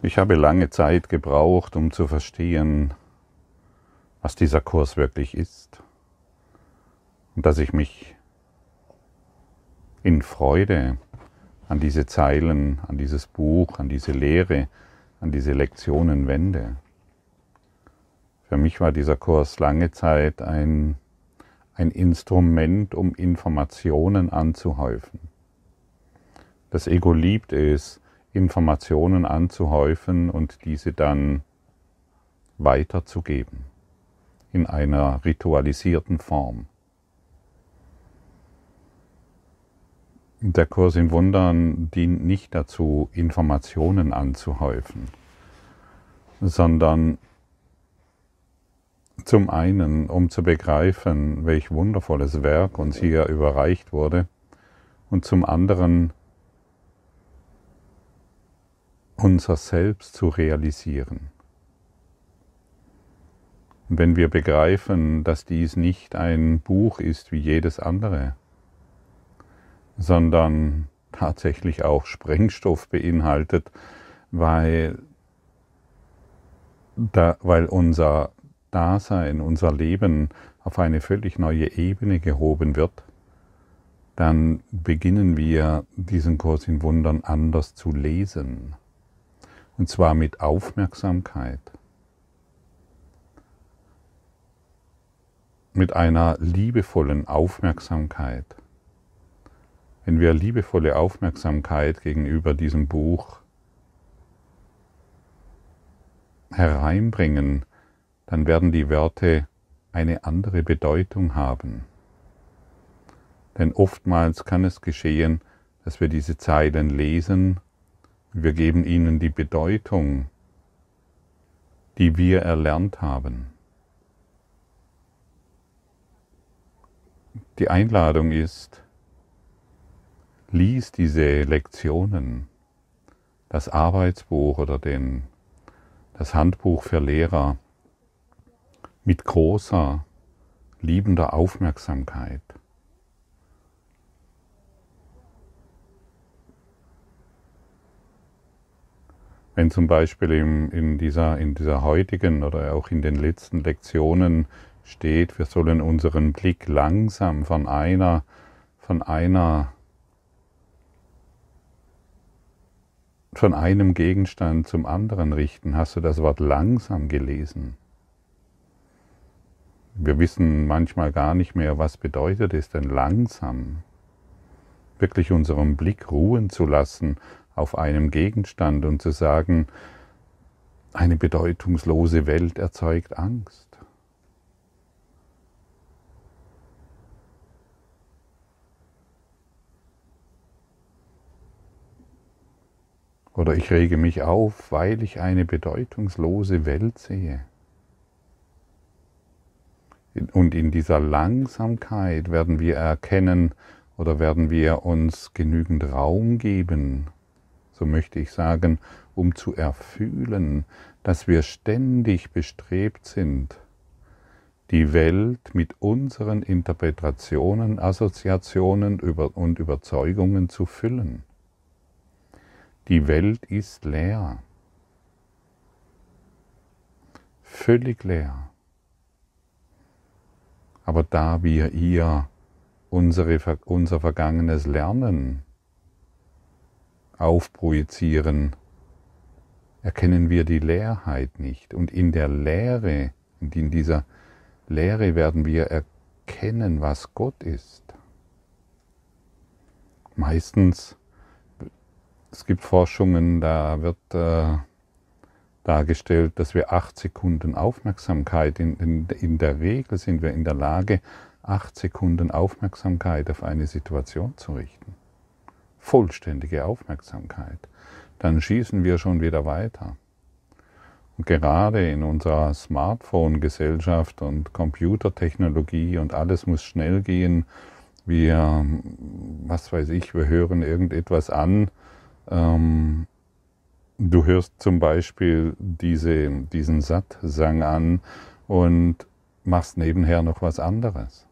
Ich habe lange Zeit gebraucht, um zu verstehen, was dieser Kurs wirklich ist. Und dass ich mich in Freude an diese Zeilen, an dieses Buch, an diese Lehre, an diese Lektionen wende. Für mich war dieser Kurs lange Zeit ein, ein Instrument, um Informationen anzuhäufen. Das Ego liebt es, Informationen anzuhäufen und diese dann weiterzugeben in einer ritualisierten Form. Der Kurs in Wundern dient nicht dazu, Informationen anzuhäufen, sondern zum einen, um zu begreifen, welch wundervolles Werk uns hier überreicht wurde, und zum anderen, unser Selbst zu realisieren. Und wenn wir begreifen, dass dies nicht ein Buch ist wie jedes andere, sondern tatsächlich auch Sprengstoff beinhaltet, weil, da, weil unser Dasein, unser Leben auf eine völlig neue Ebene gehoben wird, dann beginnen wir diesen Kurs in Wundern anders zu lesen. Und zwar mit Aufmerksamkeit. Mit einer liebevollen Aufmerksamkeit. Wenn wir liebevolle Aufmerksamkeit gegenüber diesem Buch hereinbringen, dann werden die Wörter eine andere Bedeutung haben. Denn oftmals kann es geschehen, dass wir diese Zeilen lesen wir geben ihnen die Bedeutung, die wir erlernt haben. Die Einladung ist, lies diese Lektionen, das Arbeitsbuch oder den, das Handbuch für Lehrer mit großer, liebender Aufmerksamkeit. Wenn zum Beispiel in, in, dieser, in dieser heutigen oder auch in den letzten Lektionen steht, wir sollen unseren Blick langsam von einer, von einer, von einem Gegenstand zum anderen richten. Hast du das Wort langsam gelesen? Wir wissen manchmal gar nicht mehr, was bedeutet es denn langsam? Wirklich unseren Blick ruhen zu lassen auf einem Gegenstand und zu sagen, eine bedeutungslose Welt erzeugt Angst. Oder ich rege mich auf, weil ich eine bedeutungslose Welt sehe. Und in dieser Langsamkeit werden wir erkennen oder werden wir uns genügend Raum geben, so möchte ich sagen, um zu erfühlen, dass wir ständig bestrebt sind, die Welt mit unseren Interpretationen, Assoziationen und Überzeugungen zu füllen. Die Welt ist leer, völlig leer. Aber da wir ihr unsere, unser vergangenes Lernen aufprojizieren, erkennen wir die Leerheit nicht. Und in der Leere, in dieser Leere werden wir erkennen, was Gott ist. Meistens, es gibt Forschungen, da wird äh, dargestellt, dass wir acht Sekunden Aufmerksamkeit, in, in, in der Regel sind wir in der Lage, acht Sekunden Aufmerksamkeit auf eine Situation zu richten vollständige Aufmerksamkeit, dann schießen wir schon wieder weiter. Und gerade in unserer Smartphone-Gesellschaft und Computertechnologie und alles muss schnell gehen, wir, was weiß ich, wir hören irgendetwas an. Ähm, du hörst zum Beispiel diese, diesen Satsang an und machst nebenher noch was anderes.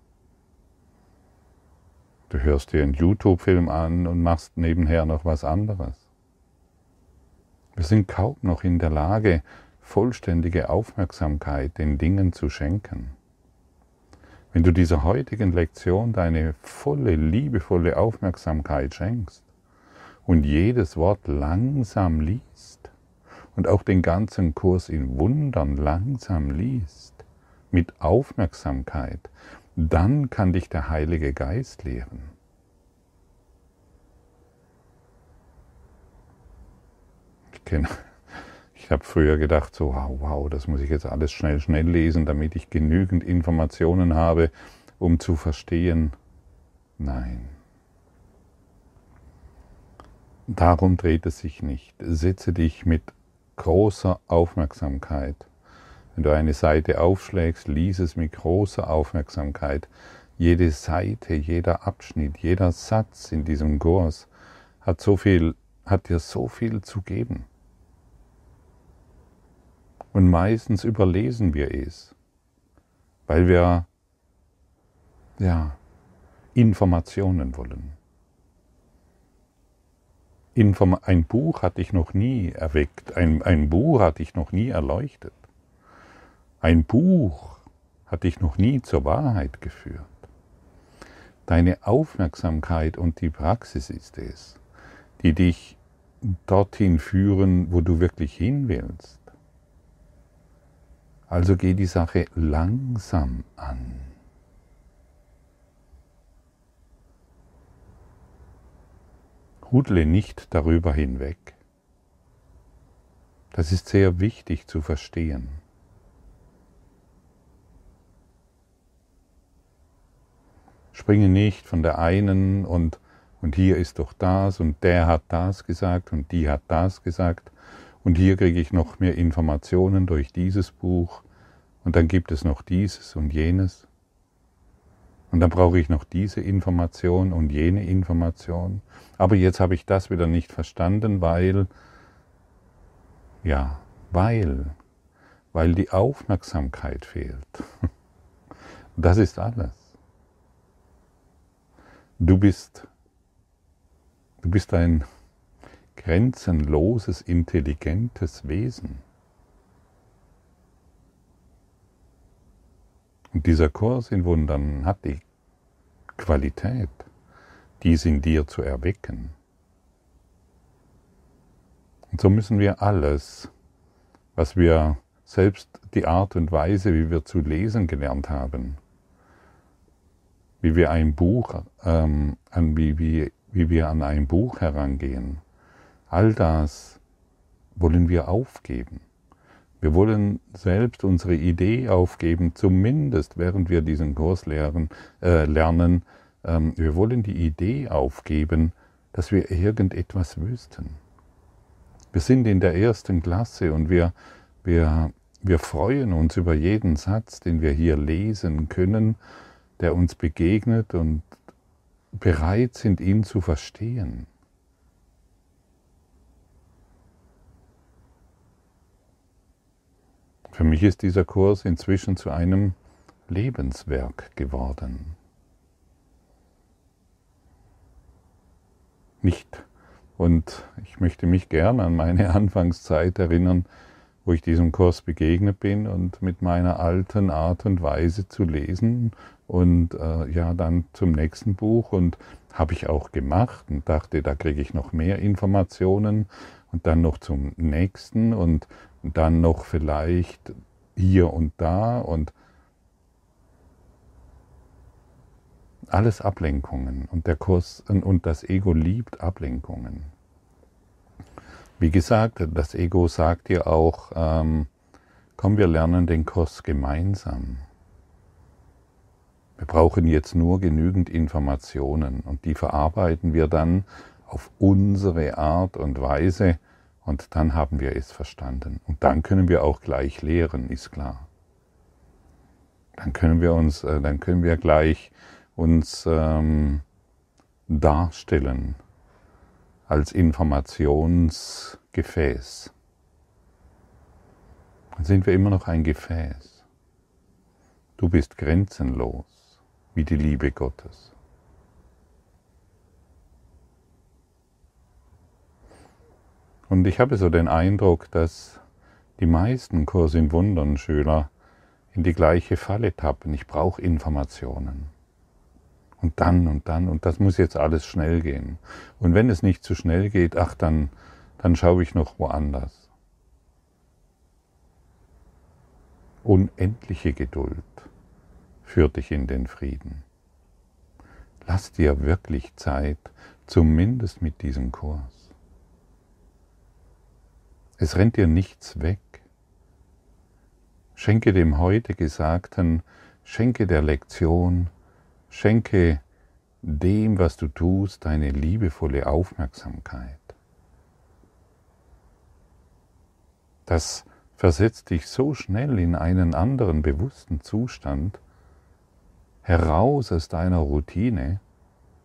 Du hörst dir einen YouTube-Film an und machst nebenher noch was anderes. Wir sind kaum noch in der Lage, vollständige Aufmerksamkeit den Dingen zu schenken. Wenn du dieser heutigen Lektion deine volle, liebevolle Aufmerksamkeit schenkst und jedes Wort langsam liest und auch den ganzen Kurs in Wundern langsam liest, mit Aufmerksamkeit, dann kann dich der Heilige Geist lehren. Ich kenne ich habe früher gedacht, so, wow, wow, das muss ich jetzt alles schnell, schnell lesen, damit ich genügend Informationen habe, um zu verstehen. Nein. Darum dreht es sich nicht. Setze dich mit großer Aufmerksamkeit. Wenn du eine Seite aufschlägst, lies es mit großer Aufmerksamkeit. Jede Seite, jeder Abschnitt, jeder Satz in diesem Kurs hat so viel, hat dir so viel zu geben. Und meistens überlesen wir es, weil wir ja, Informationen wollen. Inform ein Buch hatte ich noch nie erweckt, ein, ein Buch hatte ich noch nie erleuchtet. Ein Buch hatte ich noch nie zur Wahrheit geführt. Deine Aufmerksamkeit und die Praxis ist es, die dich dorthin führen, wo du wirklich hin willst. Also geh die Sache langsam an. Hudle nicht darüber hinweg. Das ist sehr wichtig zu verstehen. Springe nicht von der einen und, und hier ist doch das und der hat das gesagt und die hat das gesagt und hier kriege ich noch mehr Informationen durch dieses Buch. Und dann gibt es noch dieses und jenes. Und dann brauche ich noch diese Information und jene Information. Aber jetzt habe ich das wieder nicht verstanden, weil, ja, weil, weil die Aufmerksamkeit fehlt. Das ist alles. Du bist, du bist ein grenzenloses, intelligentes Wesen. Und dieser Kurs in Wundern hat die Qualität, dies in dir zu erwecken. Und so müssen wir alles, was wir selbst die Art und Weise, wie wir zu lesen gelernt haben, wie wir ein Buch, ähm, an, wie, wie, wie wir an ein Buch herangehen, All das wollen wir aufgeben. Wir wollen selbst unsere Idee aufgeben, zumindest während wir diesen Kurs lernen. Äh, lernen. Ähm, wir wollen die Idee aufgeben, dass wir irgendetwas wüssten. Wir sind in der ersten Klasse und wir, wir, wir freuen uns über jeden Satz, den wir hier lesen können, der uns begegnet und bereit sind, ihn zu verstehen. Für mich ist dieser Kurs inzwischen zu einem Lebenswerk geworden. Nicht. Und ich möchte mich gerne an meine Anfangszeit erinnern, wo ich diesem Kurs begegnet bin und mit meiner alten Art und Weise zu lesen und äh, ja dann zum nächsten Buch und habe ich auch gemacht und dachte, da kriege ich noch mehr Informationen und dann noch zum nächsten und dann noch vielleicht hier und da und alles Ablenkungen und der Kurs und das Ego liebt Ablenkungen. Wie gesagt, das Ego sagt dir auch, ähm, komm, wir lernen den Kurs gemeinsam. Wir brauchen jetzt nur genügend Informationen und die verarbeiten wir dann auf unsere Art und Weise und dann haben wir es verstanden. Und dann können wir auch gleich lehren, ist klar. Dann können wir uns, äh, dann können wir gleich uns ähm, darstellen als Informationsgefäß. Dann sind wir immer noch ein Gefäß. Du bist grenzenlos wie die Liebe Gottes. Und ich habe so den Eindruck, dass die meisten Kurs in Wundern Schüler in die gleiche Falle tappen. Ich brauche Informationen. Und dann und dann und das muss jetzt alles schnell gehen. Und wenn es nicht zu schnell geht, ach, dann, dann schaue ich noch woanders. Unendliche Geduld führt dich in den Frieden. Lass dir wirklich Zeit, zumindest mit diesem Kurs. Es rennt dir nichts weg. Schenke dem heute Gesagten, schenke der Lektion, schenke dem, was du tust, deine liebevolle Aufmerksamkeit. Das versetzt dich so schnell in einen anderen bewussten Zustand, heraus aus deiner Routine,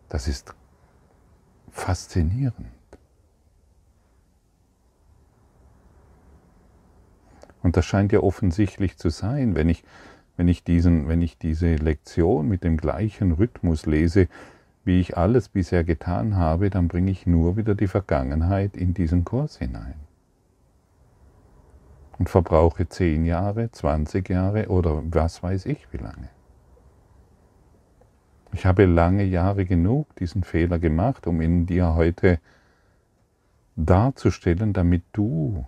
das ist faszinierend. Und das scheint ja offensichtlich zu sein, wenn ich, wenn ich, diesen, wenn ich diese Lektion mit dem gleichen Rhythmus lese, wie ich alles bisher getan habe, dann bringe ich nur wieder die Vergangenheit in diesen Kurs hinein. Und verbrauche zehn Jahre, 20 Jahre oder was weiß ich wie lange. Ich habe lange Jahre genug diesen Fehler gemacht, um ihn dir heute darzustellen, damit du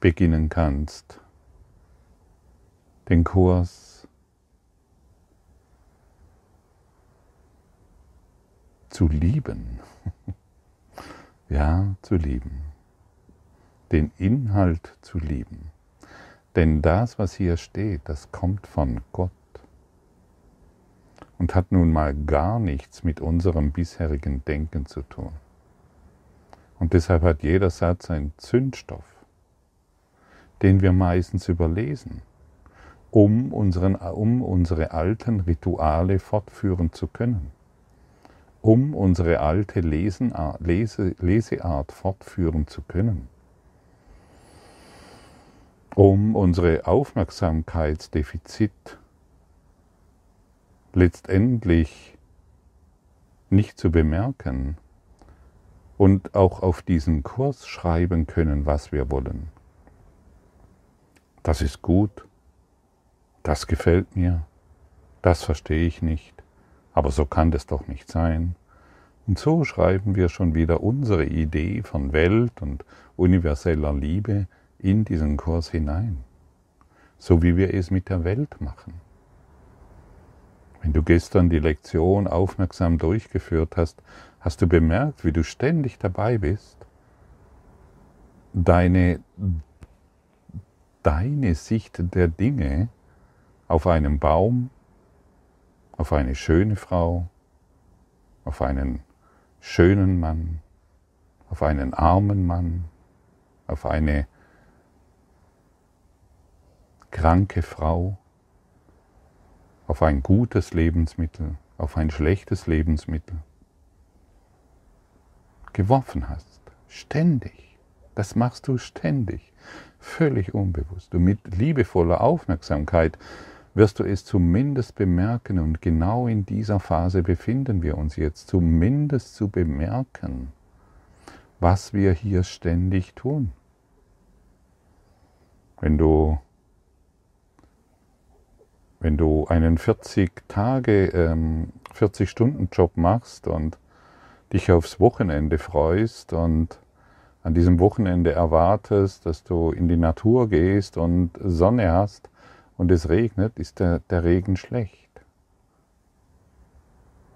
beginnen kannst, den Kurs zu lieben. ja, zu lieben. Den Inhalt zu lieben. Denn das, was hier steht, das kommt von Gott und hat nun mal gar nichts mit unserem bisherigen Denken zu tun. Und deshalb hat jeder Satz einen Zündstoff den wir meistens überlesen, um, unseren, um unsere alten Rituale fortführen zu können, um unsere alte Lesenart, Lese, Leseart fortführen zu können, um unsere Aufmerksamkeitsdefizit letztendlich nicht zu bemerken und auch auf diesen Kurs schreiben können, was wir wollen. Das ist gut, das gefällt mir, das verstehe ich nicht, aber so kann das doch nicht sein. Und so schreiben wir schon wieder unsere Idee von Welt und universeller Liebe in diesen Kurs hinein, so wie wir es mit der Welt machen. Wenn du gestern die Lektion aufmerksam durchgeführt hast, hast du bemerkt, wie du ständig dabei bist, deine deine Sicht der Dinge auf einen Baum, auf eine schöne Frau, auf einen schönen Mann, auf einen armen Mann, auf eine kranke Frau, auf ein gutes Lebensmittel, auf ein schlechtes Lebensmittel geworfen hast. Ständig. Das machst du ständig völlig unbewusst. Und mit liebevoller Aufmerksamkeit wirst du es zumindest bemerken. Und genau in dieser Phase befinden wir uns jetzt, zumindest zu bemerken, was wir hier ständig tun. Wenn du, wenn du einen 40 Tage, ähm, 40 Stunden Job machst und dich aufs Wochenende freust und an diesem Wochenende erwartest, dass du in die Natur gehst und Sonne hast und es regnet, ist der, der Regen schlecht.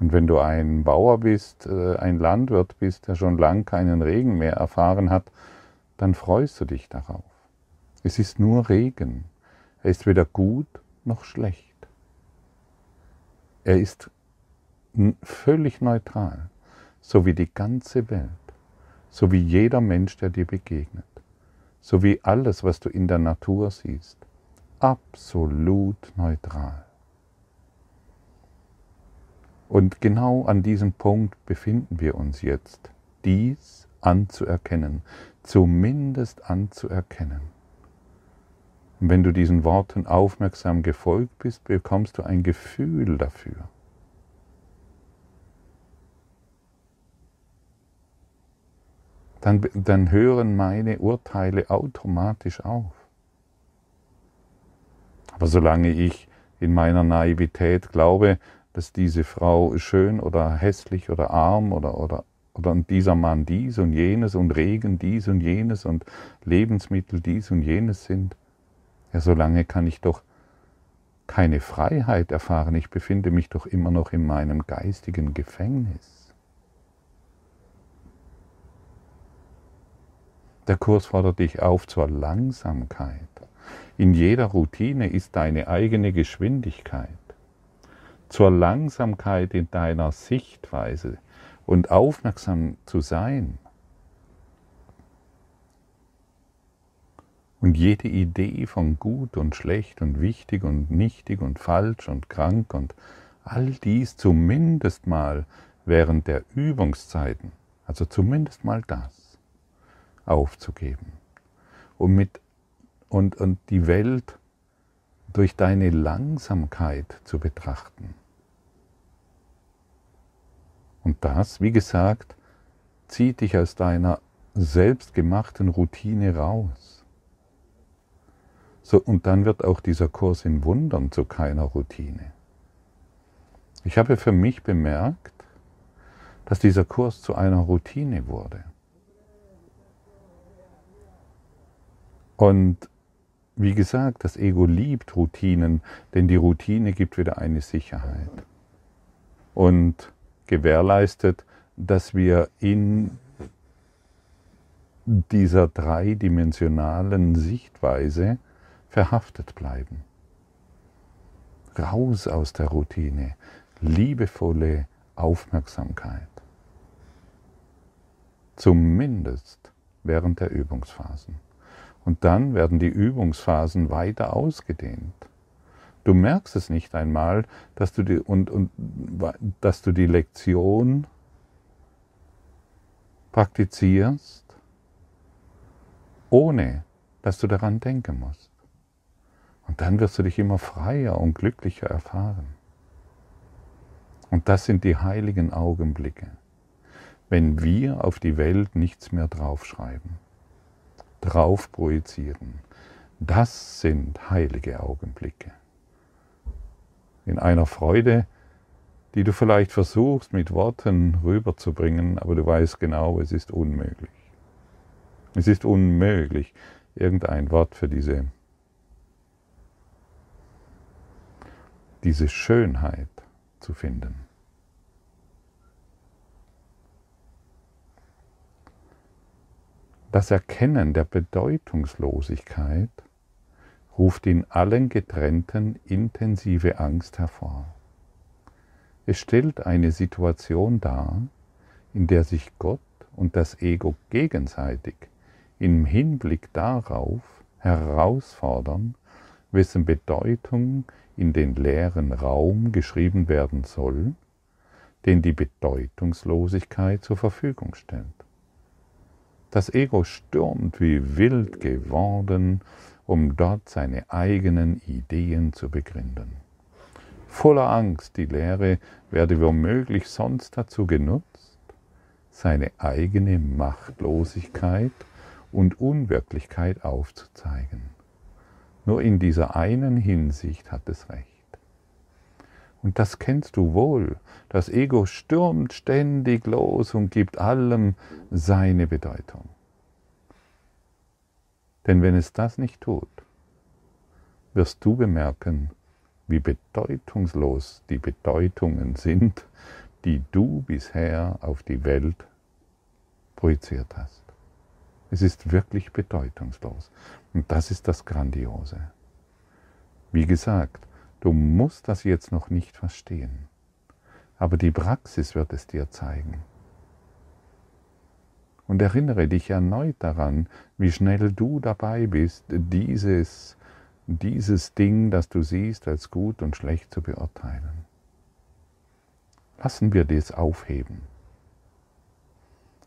Und wenn du ein Bauer bist, äh, ein Landwirt bist, der schon lang keinen Regen mehr erfahren hat, dann freust du dich darauf. Es ist nur Regen. Er ist weder gut noch schlecht. Er ist völlig neutral, so wie die ganze Welt so wie jeder Mensch, der dir begegnet, so wie alles, was du in der Natur siehst, absolut neutral. Und genau an diesem Punkt befinden wir uns jetzt, dies anzuerkennen, zumindest anzuerkennen. Und wenn du diesen Worten aufmerksam gefolgt bist, bekommst du ein Gefühl dafür. dann, dann hören meine Urteile automatisch auf. Aber solange ich in meiner Naivität glaube, dass diese Frau schön oder hässlich oder arm oder, oder, oder dieser Mann dies und jenes und Regen dies und jenes und Lebensmittel dies und jenes sind, ja, solange kann ich doch keine Freiheit erfahren. Ich befinde mich doch immer noch in meinem geistigen Gefängnis. Der Kurs fordert dich auf zur Langsamkeit. In jeder Routine ist deine eigene Geschwindigkeit. Zur Langsamkeit in deiner Sichtweise und aufmerksam zu sein. Und jede Idee von gut und schlecht und wichtig und nichtig und falsch und krank und all dies zumindest mal während der Übungszeiten, also zumindest mal das, aufzugeben und mit und, und die Welt durch deine Langsamkeit zu betrachten. Und das, wie gesagt, zieht dich aus deiner selbstgemachten Routine raus. So, und dann wird auch dieser Kurs im Wundern zu keiner Routine. Ich habe für mich bemerkt, dass dieser Kurs zu einer Routine wurde. Und wie gesagt, das Ego liebt Routinen, denn die Routine gibt wieder eine Sicherheit und gewährleistet, dass wir in dieser dreidimensionalen Sichtweise verhaftet bleiben. Raus aus der Routine, liebevolle Aufmerksamkeit. Zumindest während der Übungsphasen. Und dann werden die Übungsphasen weiter ausgedehnt. Du merkst es nicht einmal, dass du die, und, und, dass du die Lektion praktizierst, ohne dass du daran denken musst. Und dann wirst du dich immer freier und glücklicher erfahren. Und das sind die heiligen Augenblicke, wenn wir auf die Welt nichts mehr draufschreiben drauf projizieren. Das sind heilige Augenblicke. In einer Freude, die du vielleicht versuchst mit Worten rüberzubringen, aber du weißt genau, es ist unmöglich. Es ist unmöglich, irgendein Wort für diese, diese Schönheit zu finden. Das Erkennen der Bedeutungslosigkeit ruft in allen Getrennten intensive Angst hervor. Es stellt eine Situation dar, in der sich Gott und das Ego gegenseitig im Hinblick darauf herausfordern, wessen Bedeutung in den leeren Raum geschrieben werden soll, den die Bedeutungslosigkeit zur Verfügung stellt. Das Ego stürmt wie wild geworden, um dort seine eigenen Ideen zu begründen. Voller Angst, die Lehre werde womöglich sonst dazu genutzt, seine eigene Machtlosigkeit und Unwirklichkeit aufzuzeigen. Nur in dieser einen Hinsicht hat es recht. Und das kennst du wohl. Das Ego stürmt ständig los und gibt allem seine Bedeutung. Denn wenn es das nicht tut, wirst du bemerken, wie bedeutungslos die Bedeutungen sind, die du bisher auf die Welt projiziert hast. Es ist wirklich bedeutungslos. Und das ist das Grandiose. Wie gesagt, Du musst das jetzt noch nicht verstehen, aber die Praxis wird es dir zeigen. Und erinnere dich erneut daran, wie schnell du dabei bist, dieses, dieses Ding, das du siehst, als gut und schlecht zu beurteilen. Lassen wir das aufheben.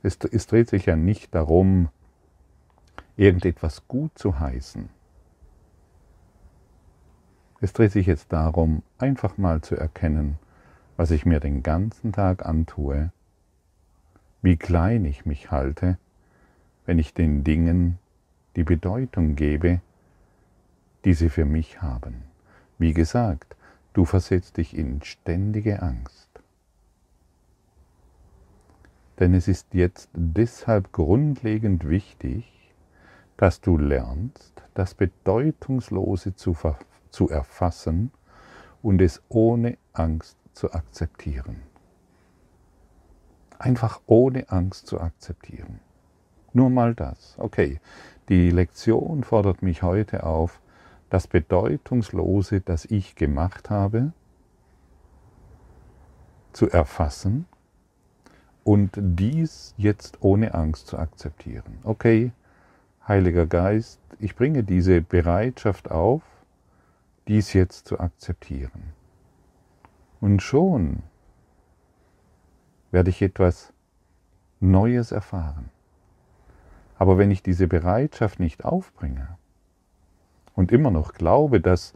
Es, es dreht sich ja nicht darum, irgendetwas gut zu heißen es dreht sich jetzt darum, einfach mal zu erkennen, was ich mir den ganzen Tag antue, wie klein ich mich halte, wenn ich den Dingen die Bedeutung gebe, die sie für mich haben. Wie gesagt, du versetzt dich in ständige Angst. Denn es ist jetzt deshalb grundlegend wichtig, dass du lernst, das Bedeutungslose zu, zu erfassen und es ohne Angst zu akzeptieren. Einfach ohne Angst zu akzeptieren. Nur mal das. Okay, die Lektion fordert mich heute auf, das Bedeutungslose, das ich gemacht habe, zu erfassen und dies jetzt ohne Angst zu akzeptieren. Okay, Heiliger Geist, ich bringe diese Bereitschaft auf, dies jetzt zu akzeptieren. Und schon werde ich etwas Neues erfahren. Aber wenn ich diese Bereitschaft nicht aufbringe und immer noch glaube, dass,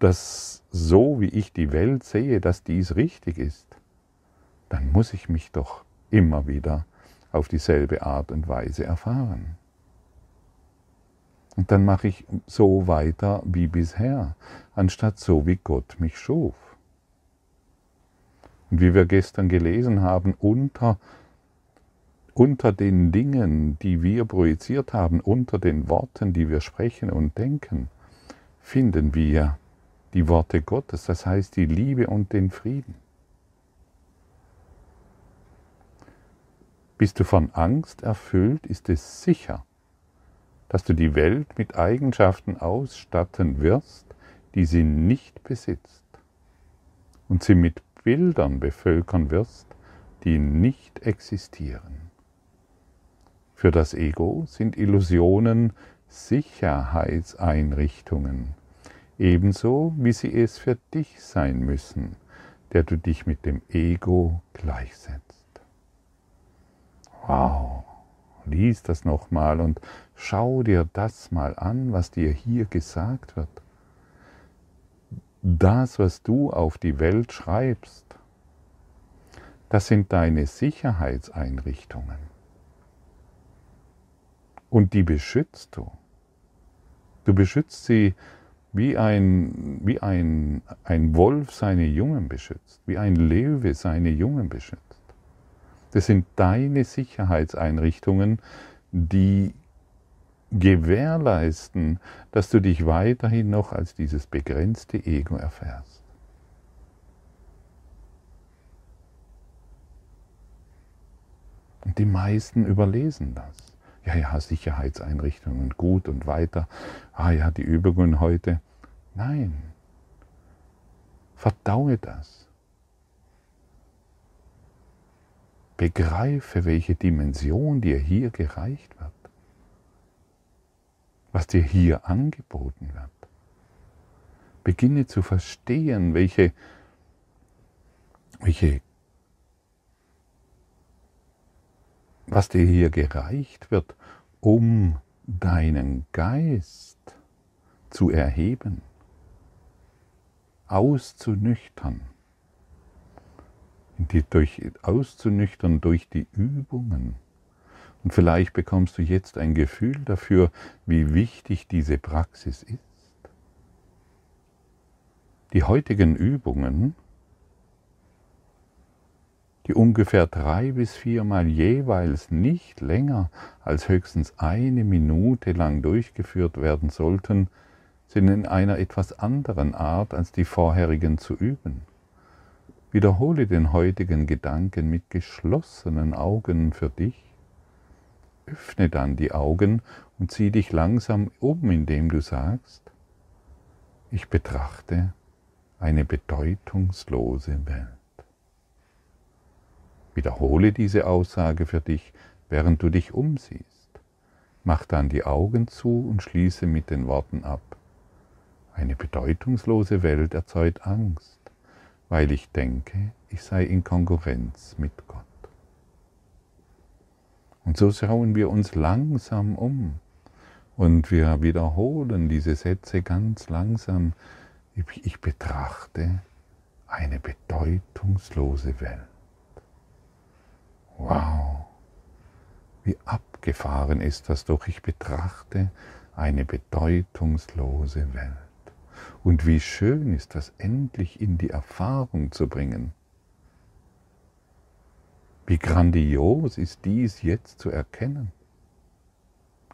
dass so wie ich die Welt sehe, dass dies richtig ist, dann muss ich mich doch immer wieder auf dieselbe Art und Weise erfahren. Und dann mache ich so weiter wie bisher, anstatt so wie Gott mich schuf. Und wie wir gestern gelesen haben, unter, unter den Dingen, die wir projiziert haben, unter den Worten, die wir sprechen und denken, finden wir die Worte Gottes, das heißt die Liebe und den Frieden. Bist du von Angst erfüllt, ist es sicher, dass du die Welt mit Eigenschaften ausstatten wirst, die sie nicht besitzt, und sie mit Bildern bevölkern wirst, die nicht existieren. Für das Ego sind Illusionen Sicherheitseinrichtungen, ebenso wie sie es für dich sein müssen, der du dich mit dem Ego gleichsetzt. Wow, lies das nochmal und Schau dir das mal an, was dir hier gesagt wird. Das, was du auf die Welt schreibst, das sind deine Sicherheitseinrichtungen. Und die beschützt du. Du beschützt sie wie ein, wie ein, ein Wolf seine Jungen beschützt, wie ein Löwe seine Jungen beschützt. Das sind deine Sicherheitseinrichtungen, die gewährleisten, dass du dich weiterhin noch als dieses begrenzte Ego erfährst. Und die meisten überlesen das. Ja, ja, Sicherheitseinrichtungen gut und weiter. Ah ja, die Übungen heute. Nein. Verdaue das. Begreife, welche Dimension dir hier gereicht wird was dir hier angeboten wird. Beginne zu verstehen, welche, welche, was dir hier gereicht wird, um deinen Geist zu erheben, auszunüchtern, die durch, auszunüchtern durch die Übungen und vielleicht bekommst du jetzt ein Gefühl dafür, wie wichtig diese Praxis ist. Die heutigen Übungen, die ungefähr drei bis viermal jeweils nicht länger als höchstens eine Minute lang durchgeführt werden sollten, sind in einer etwas anderen Art als die vorherigen zu üben. Wiederhole den heutigen Gedanken mit geschlossenen Augen für dich öffne dann die Augen und zieh dich langsam um, indem du sagst, ich betrachte eine bedeutungslose Welt. Wiederhole diese Aussage für dich, während du dich umsiehst. Mach dann die Augen zu und schließe mit den Worten ab. Eine bedeutungslose Welt erzeugt Angst, weil ich denke, ich sei in Konkurrenz mit Gott. Und so schauen wir uns langsam um und wir wiederholen diese Sätze ganz langsam. Ich betrachte eine bedeutungslose Welt. Wow, wie ab abgefahren ist das doch. Ich betrachte eine bedeutungslose Welt. Und wie schön ist das endlich in die Erfahrung zu bringen. Wie grandios ist dies jetzt zu erkennen.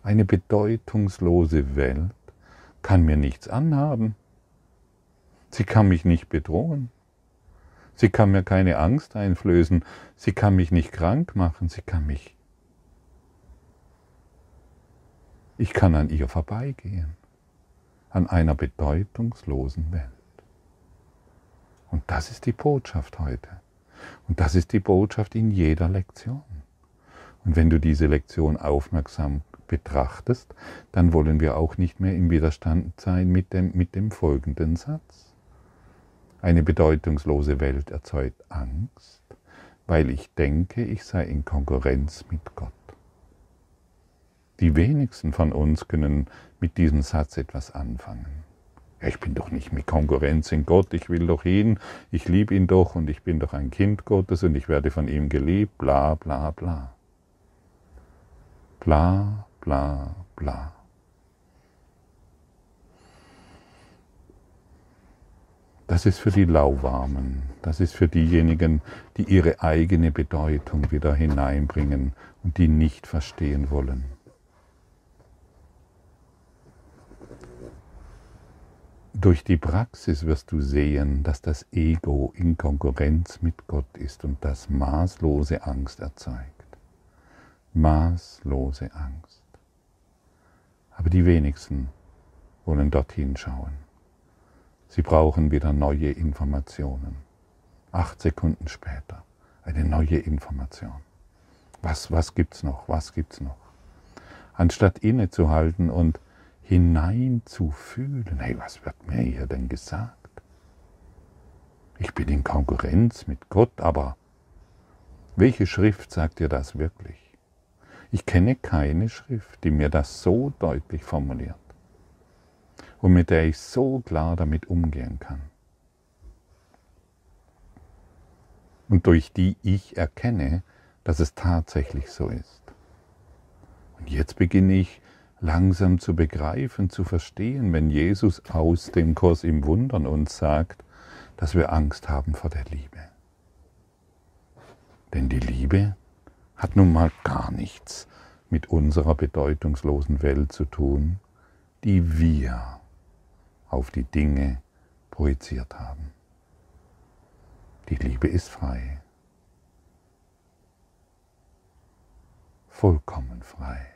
Eine bedeutungslose Welt kann mir nichts anhaben. Sie kann mich nicht bedrohen. Sie kann mir keine Angst einflößen. Sie kann mich nicht krank machen. Sie kann mich. Ich kann an ihr vorbeigehen. An einer bedeutungslosen Welt. Und das ist die Botschaft heute. Und das ist die Botschaft in jeder Lektion. Und wenn du diese Lektion aufmerksam betrachtest, dann wollen wir auch nicht mehr im Widerstand sein mit dem, mit dem folgenden Satz. Eine bedeutungslose Welt erzeugt Angst, weil ich denke, ich sei in Konkurrenz mit Gott. Die wenigsten von uns können mit diesem Satz etwas anfangen. Ja, ich bin doch nicht mit Konkurrenz in Gott, ich will doch ihn, ich liebe ihn doch und ich bin doch ein Kind Gottes und ich werde von ihm geliebt, bla bla bla. Bla bla bla. Das ist für die Lauwarmen, das ist für diejenigen, die ihre eigene Bedeutung wieder hineinbringen und die nicht verstehen wollen. Durch die Praxis wirst du sehen, dass das Ego in Konkurrenz mit Gott ist und das maßlose Angst erzeugt. Maßlose Angst. Aber die wenigsten wollen dorthin schauen. Sie brauchen wieder neue Informationen. Acht Sekunden später eine neue Information. Was, was gibt's noch? Was gibt's noch? Anstatt innezuhalten und hineinzufühlen, hey, was wird mir hier denn gesagt? Ich bin in Konkurrenz mit Gott, aber welche Schrift sagt dir das wirklich? Ich kenne keine Schrift, die mir das so deutlich formuliert und mit der ich so klar damit umgehen kann. Und durch die ich erkenne, dass es tatsächlich so ist. Und jetzt beginne ich langsam zu begreifen, zu verstehen, wenn Jesus aus dem Kurs im Wundern uns sagt, dass wir Angst haben vor der Liebe. Denn die Liebe hat nun mal gar nichts mit unserer bedeutungslosen Welt zu tun, die wir auf die Dinge projiziert haben. Die Liebe ist frei, vollkommen frei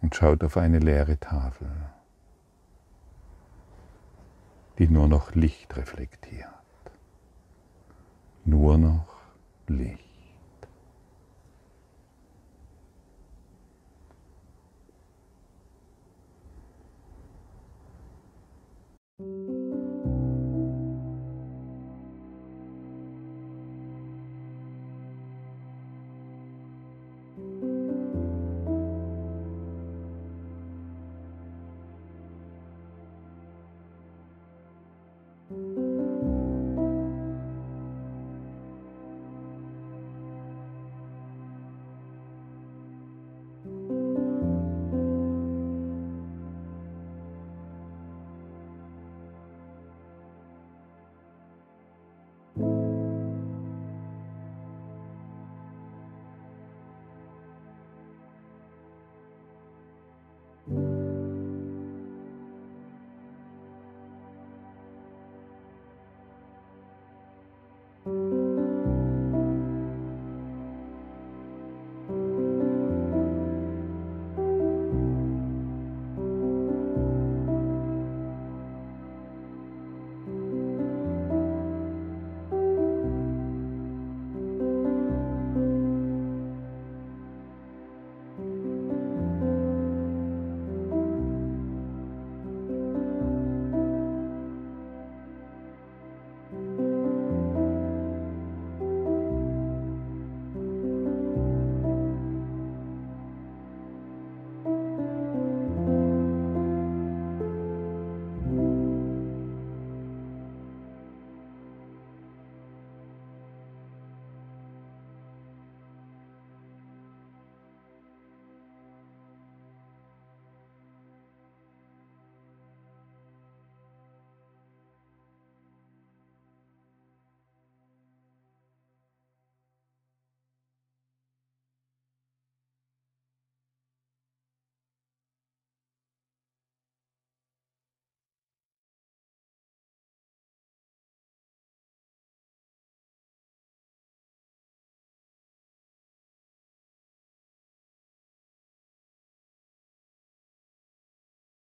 und schaut auf eine leere Tafel, die nur noch Licht reflektiert. Nur noch Licht.